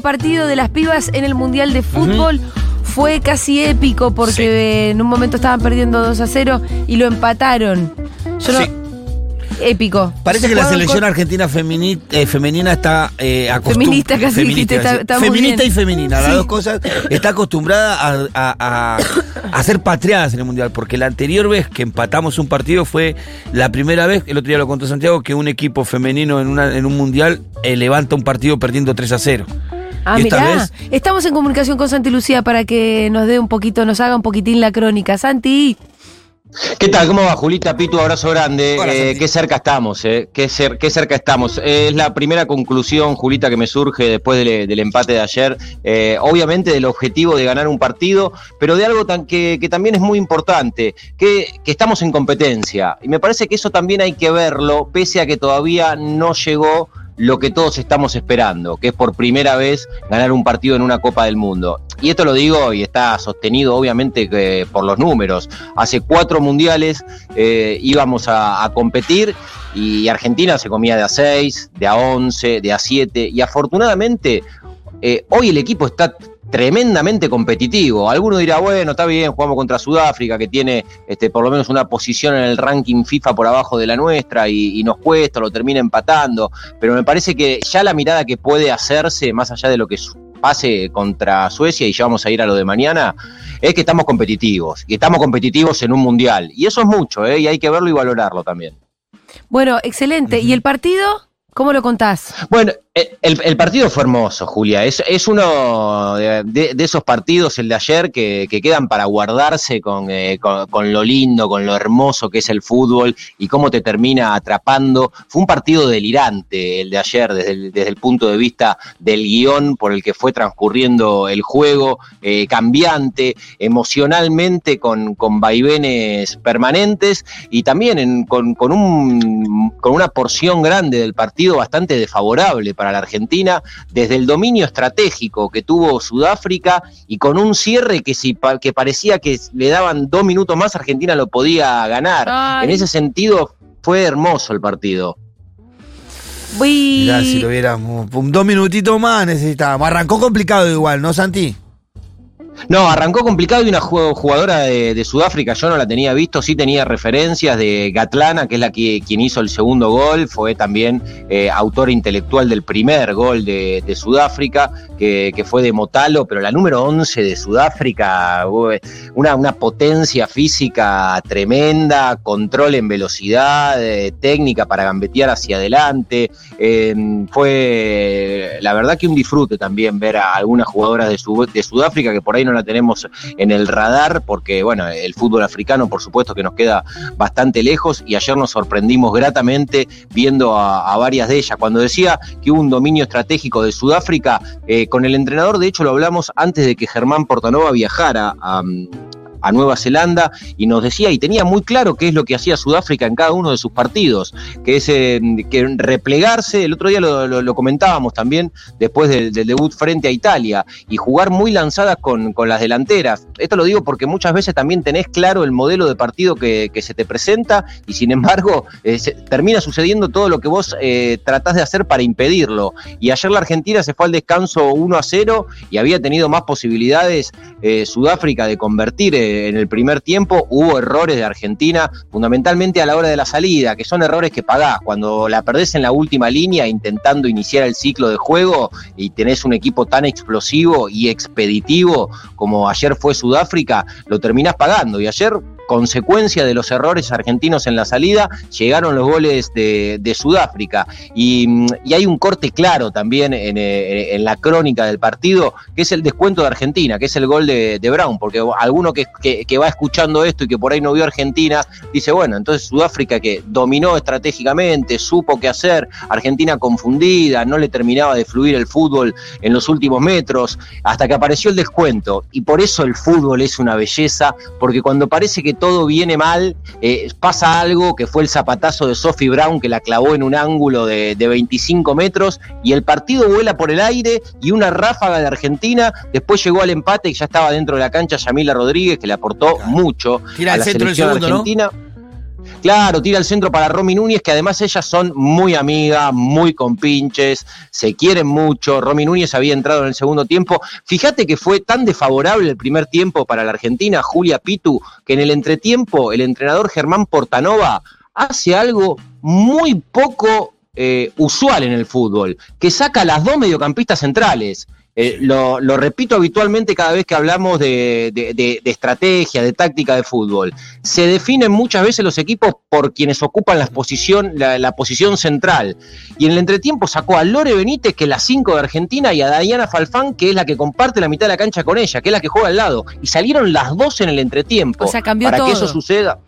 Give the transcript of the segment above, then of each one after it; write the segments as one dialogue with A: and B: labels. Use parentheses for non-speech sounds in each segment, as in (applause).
A: Partido de las pibas en el Mundial de Fútbol. Fue casi épico porque en un momento estaban perdiendo 2 a 0 y lo empataron. Yo no.
B: Sí.
A: Épico.
B: Parece que la selección
A: con-
B: argentina eh, feminina está eh, acostum-
A: Feminista, casi dijiste,
B: iba a decir.
A: está-
B: Feminista y femenina, las dos cosas. Está acostumbrada a, a- a- a ser patriadas en el Mundial, porque la anterior vez que empatamos un partido fue la primera vez, el otro día lo contó Santiago, que un equipo femenino en, una, en un Mundial eh, levanta un partido perdiendo 3 a 0.
A: Ah,
B: Y
A: mirá.
B: vez-
A: Estamos en comunicación con Santi Lucía para que nos dé un poquito, nos haga un poquitín la crónica. Santi.
C: ¿Qué tal? ¿Cómo va, Julita? Pitu, abrazo grande.
B: Hola,
C: Eh, qué cerca estamos, eh. Qué, cer- qué cerca estamos. Eh, es la primera conclusión, Julita, que me surge después del, del empate de ayer. Eh, obviamente del objetivo de ganar un partido, pero de algo tan que, que también es muy importante, que, que estamos en competencia. Y me parece que eso también hay que verlo, pese a que todavía no llegó lo que todos estamos esperando, que es por primera vez ganar un partido en una Copa del Mundo. Y esto lo digo y está sostenido obviamente por los números. Hace cuatro mundiales eh, íbamos a, a competir y Argentina se comía de a 6, de a 11, de a 7 y afortunadamente eh, hoy el equipo está tremendamente competitivo. Alguno dirá, bueno, está bien, jugamos contra Sudáfrica, que tiene este, por lo menos una posición en el ranking FIFA por abajo de la nuestra y, y nos cuesta, lo termina empatando. Pero me parece que ya la mirada que puede hacerse, más allá de lo que pase contra Suecia, y ya vamos a ir a lo de mañana, es que estamos competitivos. Y estamos competitivos en un mundial. Y eso es mucho, ¿eh? y hay que verlo y valorarlo también.
A: Bueno, excelente. ¿Y el partido? ¿Cómo lo contás?
C: Bueno, el, el partido fue hermoso, Julia. Es, uno de, esos partidos, el de ayer, que, que quedan para guardarse con, eh, con- lo lindo, con lo hermoso que es el fútbol y cómo te termina atrapando. Fue un partido delirante el de ayer, desde el, punto de vista del guion por el que fue transcurriendo el juego, eh, cambiante, emocionalmente con, con vaivenes permanentes y también en- con un, con una porción grande del partido bastante desfavorable para la Argentina, desde el dominio estratégico que tuvo Sudáfrica y con un cierre que, si, que parecía que le daban dos minutos más, Argentina lo podía ganar.
A: Ay.
C: En ese sentido, fue hermoso el partido.
B: Mirá, si lo viéramos. un- Dos minutitos más necesitábamos. Arrancó complicado igual, ¿no, Santi?
C: No, arrancó complicado y una ju- jugadora de, Sudáfrica, yo no la tenía visto, sí tenía referencias de Gatlana, que es la que quien hizo el segundo gol, fue también eh, autora intelectual del primer gol de, Sudáfrica, que, fue de Motalo, pero la número 11 de Sudáfrica, una, una potencia física tremenda, control en velocidad, eh, técnica para gambetear hacia adelante, eh, fue la verdad que un disfrute también ver a algunas jugadoras de Sudáfrica que por ahí no la tenemos en el radar porque bueno, el fútbol africano por supuesto que nos queda bastante lejos y ayer nos sorprendimos gratamente viendo a, varias de ellas. Cuando decía que hubo un dominio estratégico de Sudáfrica, eh, con el entrenador de hecho lo hablamos antes de que Germán Portanova viajara a... a Nueva Zelanda y nos decía y tenía muy claro qué es lo que hacía Sudáfrica en cada uno de sus partidos, que es eh, que replegarse, el otro día lo, comentábamos también después del, debut frente a Italia, y jugar muy lanzadas con, las delanteras. Esto lo digo porque muchas veces también tenés claro el modelo de partido que, se te presenta y sin embargo eh, termina sucediendo todo lo que vos eh, tratás de hacer para impedirlo. Y ayer la Argentina se fue al descanso 1 a 0 y había tenido más posibilidades eh, Sudáfrica de convertir eh, en el primer tiempo. Hubo errores de Argentina, fundamentalmente a la hora de la salida, que son errores que pagás. Cuando la perdés en la última línea intentando iniciar el ciclo de juego y tenés un equipo tan explosivo y expeditivo como ayer fue Sudáfrica, lo terminás pagando. Y ayer consecuencia de los errores argentinos en la salida, llegaron los goles de, Sudáfrica. Y, hay un corte claro también en, la crónica del partido, que es el descuento de Argentina, que es el gol de, Brown, porque alguno que, que, va escuchando esto y que por ahí no vio Argentina, dice, bueno, entonces Sudáfrica que dominó estratégicamente, supo qué hacer, Argentina confundida, no le terminaba de fluir el fútbol en los últimos metros, hasta que apareció el descuento. Y por eso el fútbol es una belleza, porque cuando parece que todo viene mal, eh, pasa algo que fue el zapatazo de Sophie Brown que la clavó en un ángulo de, 25 metros y el partido vuela por el aire y una ráfaga de Argentina, después llegó al empate y ya estaba dentro de la cancha Yamila Rodríguez que le aportó mucho a la selección argentina. Claro, tira el centro para Romy Núñez, que además ellas son muy amigas, muy compinches, se quieren mucho. Romy Núñez había entrado en el segundo tiempo. Fíjate que fue tan desfavorable el primer tiempo para la Argentina, Julia Pitu, que en el entretiempo el entrenador Germán Portanova hace algo muy poco eh, usual en el fútbol, que saca a las dos mediocampistas centrales. Eh, lo, repito habitualmente cada vez que hablamos de, estrategia, de táctica de fútbol. Se definen muchas veces los equipos por quienes ocupan la posición, la, posición central. Y en el entretiempo sacó a Lore Benítez, que es la 5 de Argentina, y a Diana Falfán, que es la que comparte la mitad de la cancha con ella, que es la que juega al lado. Y salieron las dos en el entretiempo.
A: O sea, cambió
C: para que eso suceda.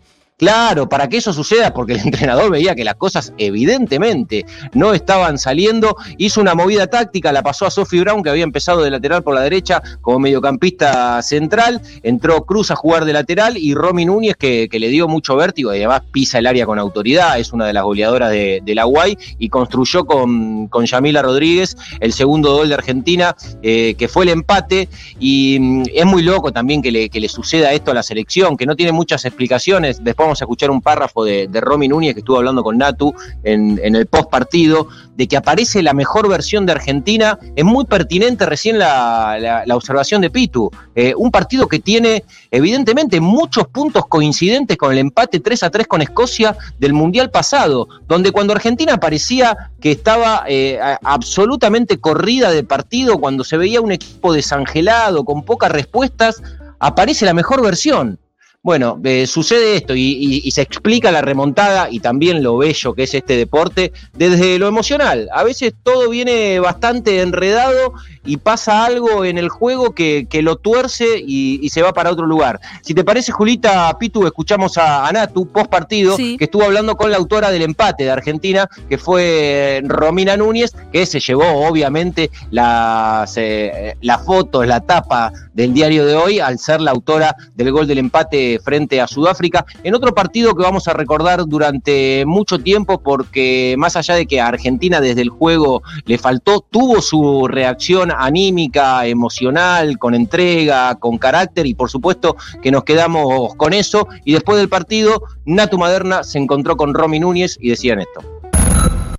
C: Claro, para que eso suceda, porque el (laughs) entrenador veía que las cosas evidentemente no estaban saliendo, hizo una movida táctica, la pasó a Sophie Brown, que había empezado de lateral por la derecha como mediocampista central, entró Cruz a jugar de lateral y Romy Núñez, que, le dio mucho vértigo y además pisa el área con autoridad, es una de las goleadoras de, la UAI y construyó con, con, Yamila Rodríguez el segundo gol de Argentina, eh, que fue el empate. Y mm, es muy loco también que le, que le suceda esto a la selección, que no tiene muchas explicaciones. Después a escuchar un párrafo de, Romy Núñez que estuvo hablando con Natu en, el post partido, de que aparece la mejor versión de Argentina. Es muy pertinente recién la, observación de Pitu. Eh, un partido que tiene, evidentemente, muchos puntos coincidentes con el empate 3 a 3 con Escocia del Mundial pasado, donde cuando Argentina parecía que estaba eh, absolutamente corrida de partido, cuando se veía un equipo desangelado, con pocas respuestas, aparece la mejor versión. Bueno, eh, sucede esto y, se explica la remontada y también lo bello que es este deporte desde lo emocional. A veces todo viene bastante enredado y pasa algo en el juego que, lo tuerce y, se va para otro lugar. Si te parece, Julita Pitu, escuchamos a, Natu post partido que estuvo hablando con la autora del empate de Argentina, que fue Romina Núñez, que se llevó obviamente las, eh, las fotos, la tapa del diario de hoy al ser la autora del gol del empate frente a Sudáfrica, en otro partido que vamos a recordar durante mucho tiempo porque más allá de que a Argentina desde el juego le faltó, tuvo su reacción anímica, emocional, con entrega, con carácter y por supuesto que nos quedamos con eso y después del partido Natu Maderna se encontró con Romy Núñez y decían esto.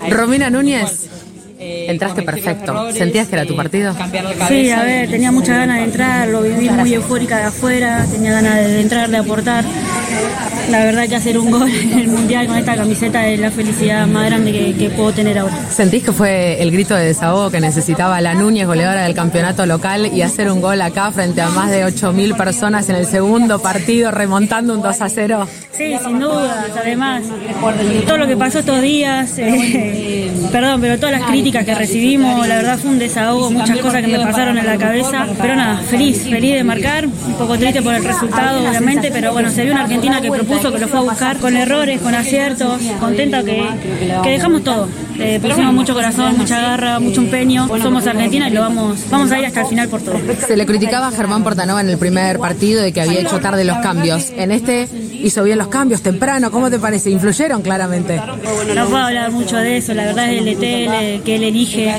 A: Romina Núñez Entraste perfecto. ¿Sentías que era tu partido?
D: Sí, a ver, tenía muchas ganas de entrar, lo viví muy eufórica de afuera, tenía ganas de entrar, de aportar. La verdad que hacer un gol en el Mundial con esta camiseta es la felicidad más grande que, puedo tener ahora.
A: ¿Sentís que fue el grito de desahogo que necesitaba la Núñez, goleadora del campeonato local, y hacer un gol acá frente a más de 8.000 personas en el segundo partido, remontando un 2 a 0?
D: Sí, sin duda. Además, todo lo que pasó estos días, eh, (laughs) perdón, pero todas las críticas que recibimos, la verdad fue un desahogo, muchas cosas que me pasaron en la cabeza, pero nada, feliz, feliz de marcar, un poco triste por el resultado, obviamente, pero bueno, se vio una Argentina que propuso, que lo fue a buscar con errores, con aciertos, contenta que, que dejamos todo. Eh, pusimos mucho corazón, mucha garra, mucho empeño. Somos Argentina y lo vamos, vamos a ir hasta el final por todo.
A: Se le criticaba a Germán Portanova en el primer partido de que había hecho tarde los cambios. En este hizo bien los cambios temprano. ¿Cómo te parece? ¿Influyeron claramente?
D: No puedo hablar mucho de eso. La verdad es el ET que él elige.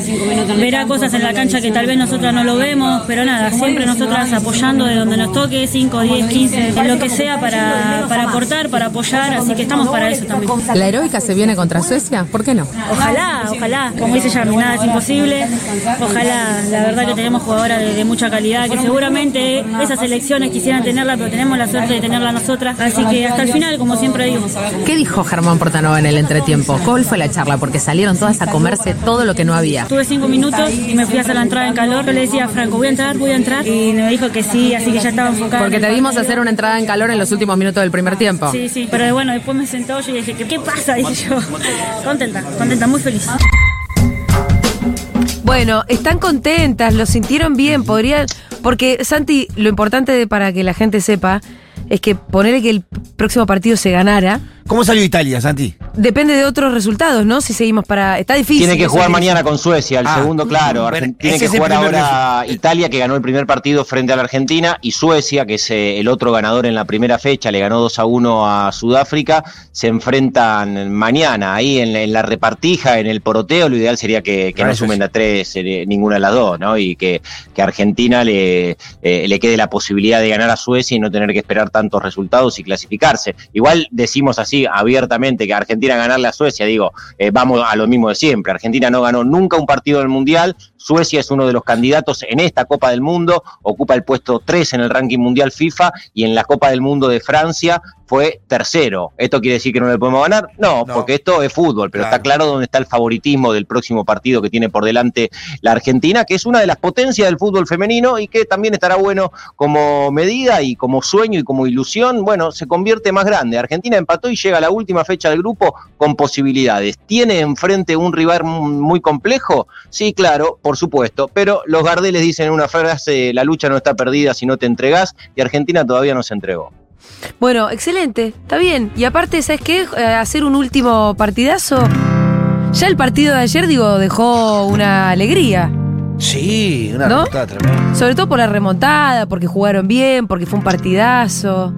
D: Verá cosas en la cancha que tal vez nosotras no lo vemos, pero nada, siempre nosotras apoyando de donde nos toque, 5, 10, 15, lo que sea para, para aportar, para apoyar. Así que estamos para eso también.
A: ¿La heroica se viene contra Suecia? ¿Por qué no?
D: Ojalá, ojalá. Como dice Yami, nada es imposible. Ojalá, la verdad que tenemos jugadoras de, mucha calidad, que seguramente esas elecciones quisieran tenerla, pero tenemos la suerte de tenerla nosotras. Así que que hasta el final, como siempre digo.
E: ¿Qué dijo Germán Portanova en el entretiempo? ¿Cuál fue la charla? Porque salieron todas a comerse todo lo que no había.
D: Tuve cinco minutos y me fui hacia la entrada en calor. Yo le decía a Franco, voy a entrar, voy a entrar. Y me dijo que sí, así que ya estaba enfocada.
E: Porque te vimos hacer una entrada en calor en los últimos minutos del primer tiempo.
D: Sí, sí. Pero bueno, después me sentó yo y dije, ¿qué, qué pasa? Dije yo. Contenta, contenta, muy feliz.
A: Bueno, están contentas, lo sintieron bien, podrían. Porque, Santi, lo importante de- para que la gente sepa es que ponerle que el próximo partido se ganara.
B: ¿Cómo salió Italia, Santi?
A: Depende de otros resultados, ¿no? Si seguimos para. Está difícil.
C: Tiene que jugar mañana con Suecia, el
B: Ah,
C: segundo, claro.
B: bueno,
C: tiene que jugar ahora Italia, que ganó el primer partido frente a la Argentina, y Suecia, que es eh, el otro ganador en la primera fecha, le ganó 2 a 1 a Sudáfrica. Se enfrentan mañana ahí en, la- en la repartija, en el poroteo. Lo ideal sería que, que no sumen a tres eh, ninguna de las dos, ¿no? Y que, Argentina le, eh, le quede la posibilidad de ganar a Suecia y no tener que esperar tantos resultados y clasificarse. Igual decimos así abiertamente que Argentina ganarle a Suecia, digo, eh, vamos a lo mismo de siempre. Argentina no ganó nunca un partido del Mundial. Suecia es uno de los candidatos en esta Copa del Mundo, ocupa el puesto 3 en el ranking mundial FIFA y en la Copa del Mundo de Francia fue tercero. ¿Esto quiere decir que no le podemos ganar? No,
B: No.
C: porque esto es fútbol, pero
B: Claro.
C: está claro dónde está el favoritismo del próximo partido que tiene por delante la Argentina, que es una de las potencias del fútbol femenino y que también estará bueno como medida y como sueño y como ilusión, bueno, se convierte más grande. Argentina empató y llega a la última fecha del grupo con posibilidades. ¿Tiene enfrente un rival muy complejo? Sí, claro, por supuesto, pero los Gardeles dicen en una frase, la lucha no está perdida si no te entregás, y Argentina todavía no se entregó.
A: Bueno, excelente, está bien. Y aparte, ¿sabes qué? Eh, hacer un último partidazo. Ya el partido de ayer, digo, dejó una alegría.
B: Sí, una
A: ¿No?
B: remontada tremenda.
A: Sobre todo por la remontada, porque jugaron bien, porque fue un partidazo.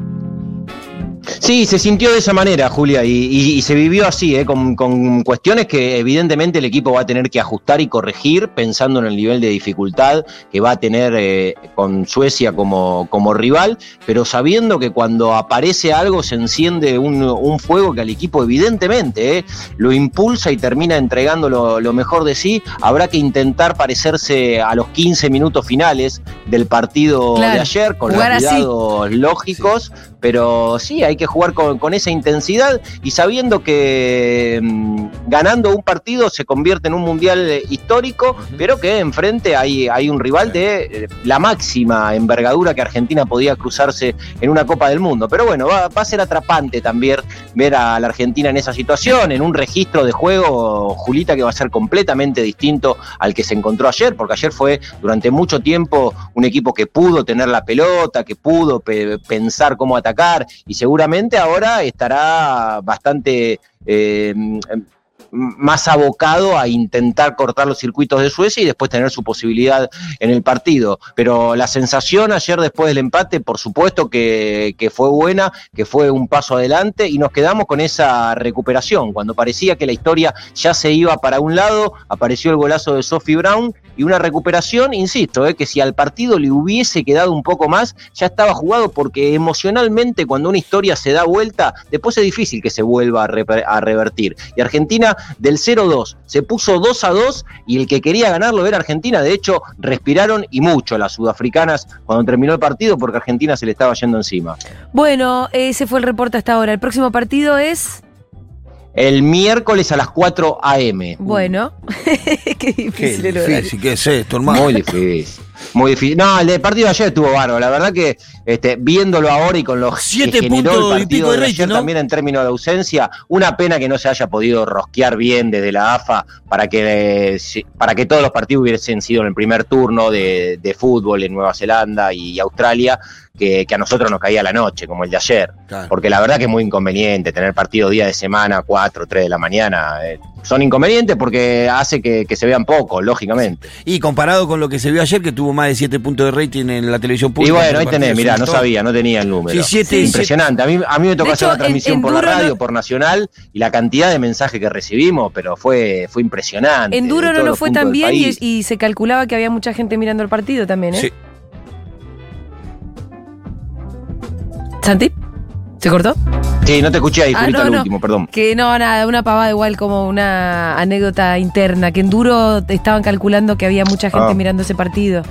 C: Sí, se sintió de esa manera, Julia, y, y- y se vivió así, ¿eh? con, con cuestiones que evidentemente el equipo va a tener que ajustar y corregir, pensando en el nivel de dificultad que va a tener eh, con Suecia como, como rival, pero sabiendo que cuando aparece algo se enciende un, un fuego que al equipo evidentemente ¿eh? lo impulsa y termina entregando lo, lo mejor de sí, habrá que intentar parecerse a los 15 minutos finales del partido
A: Claro,
C: de ayer, con los
A: así.
C: cuidados lógicos, pero sí, hay que jugar con, con esa intensidad y sabiendo que mm, ganando un partido se convierte en un mundial eh, histórico, pero que enfrente hay, hay un rival de eh, la máxima envergadura que Argentina podía cruzarse en una Copa del Mundo. Pero bueno, va, va a ser atrapante también ver a la Argentina en esa situación, en un registro de juego, Julita, que va a ser completamente distinto al que se encontró ayer, porque ayer fue durante mucho tiempo un equipo que pudo tener la pelota, que pudo pe- pensar cómo atacar y seguramente ahora estará bastante eh, más abocado a intentar cortar los circuitos de Suecia y después tener su posibilidad en el partido. Pero la sensación ayer después del empate, por supuesto que, que fue buena, que fue un paso adelante y nos quedamos con esa recuperación. Cuando parecía que la historia ya se iba para un lado, apareció el golazo de Sophie Brown y una recuperación, insisto, eh, que si al partido le hubiese quedado un poco más, ya estaba jugado porque emocionalmente cuando una historia se da vuelta, después es difícil que se vuelva a, a revertir. Y Argentina del 0-2 se puso 2 a 2 y el que quería ganarlo era Argentina. De hecho, respiraron y mucho las sudafricanas cuando terminó el partido porque Argentina se le estaba yendo encima.
A: Bueno, ese fue el reporte hasta ahora. El próximo partido es.
C: El miércoles a las 4 a.m.
A: Bueno, qué (laughs)
B: Qué
A: difícil horario.
B: difícil que es esto, hermano.
C: Muy difícil. Muy difícil. No, el de partido de ayer estuvo bárbaro. La verdad que este, viéndolo ahora y con los
B: Siete
C: que generó
B: puntos
C: el
B: y
C: partido
B: pico de
C: de
B: rating,
C: ayer
B: ¿no?
C: también en términos de ausencia, una pena que no se haya podido rosquear bien desde la AFA para que eh, para que todos los partidos hubiesen sido en el primer turno de, de fútbol en Nueva Zelanda y Australia, que, que a nosotros nos caía la noche, como el de ayer.
B: Claro.
C: Porque la verdad que es muy inconveniente tener partido día de semana, 4, 3 de la mañana. eh, son inconvenientes porque hace que, que se vean poco, lógicamente.
B: Y comparado con lo que se vio ayer, que tuvo más de 7 puntos de rating en la televisión
C: Y
B: pública.
C: bueno, ahí tenés, mirá, no sabía, no tenía el número.
B: Sí, siete-
C: Impresionante. A mí, a mí me tocó
A: De
C: hacer
A: hecho,
C: la transmisión
A: en- en
C: por la
A: no-
C: radio, por Nacional, y la cantidad de mensajes que recibimos, pero fue, fue impresionante.
A: En Duro no lo fue tan bien y, y se calculaba que había mucha gente mirando el partido también, ¿eh?
B: Sí.
A: ¿Santi? ¿Se cortó?
C: Sí, no te escuché ahí,
A: Ah,
C: Julita,
A: no,
C: lo
A: no.
C: último, perdón.
A: Que no, nada, una pavada igual como una anécdota interna, que en Duro estaban calculando que había mucha gente
C: Ah.
A: mirando ese partido.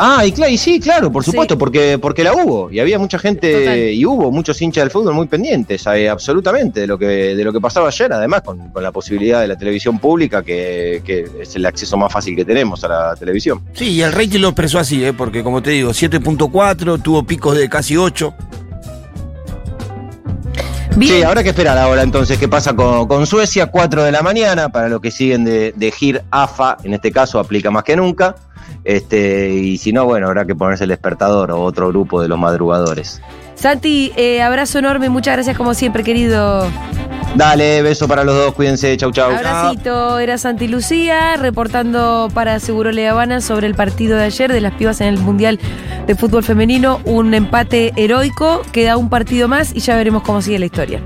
C: Ah, y, sí, claro, por supuesto,
A: Sí.
C: porque, porque la hubo. Y había mucha gente,
A: Total.
C: y hubo muchos hinchas del fútbol muy pendientes, eh, absolutamente, de lo que, de lo que pasaba ayer, además, con, con la posibilidad de la televisión pública, que, que es el acceso más fácil que tenemos a la televisión.
B: Sí, y el rating lo expresó así, ¿eh? porque como te digo, 7.4, tuvo picos de casi 8.
A: Bien.
C: Sí, habrá que esperar ahora entonces qué pasa con, con Suecia, 4 de la mañana, para los que siguen de, de GIR AFA, en este caso aplica más que nunca. Este, y si no, bueno, habrá que ponerse el despertador o otro grupo de los madrugadores.
A: Santi, eh, abrazo enorme, muchas gracias como siempre, querido.
C: Dale, beso para los dos, cuídense, chau chau.
A: Abracito, era Santi Lucía reportando para Seguro Le Habana sobre el partido de ayer de las pibas en el Mundial de Fútbol Femenino. Un empate heroico, queda un partido más y ya veremos cómo sigue la historia.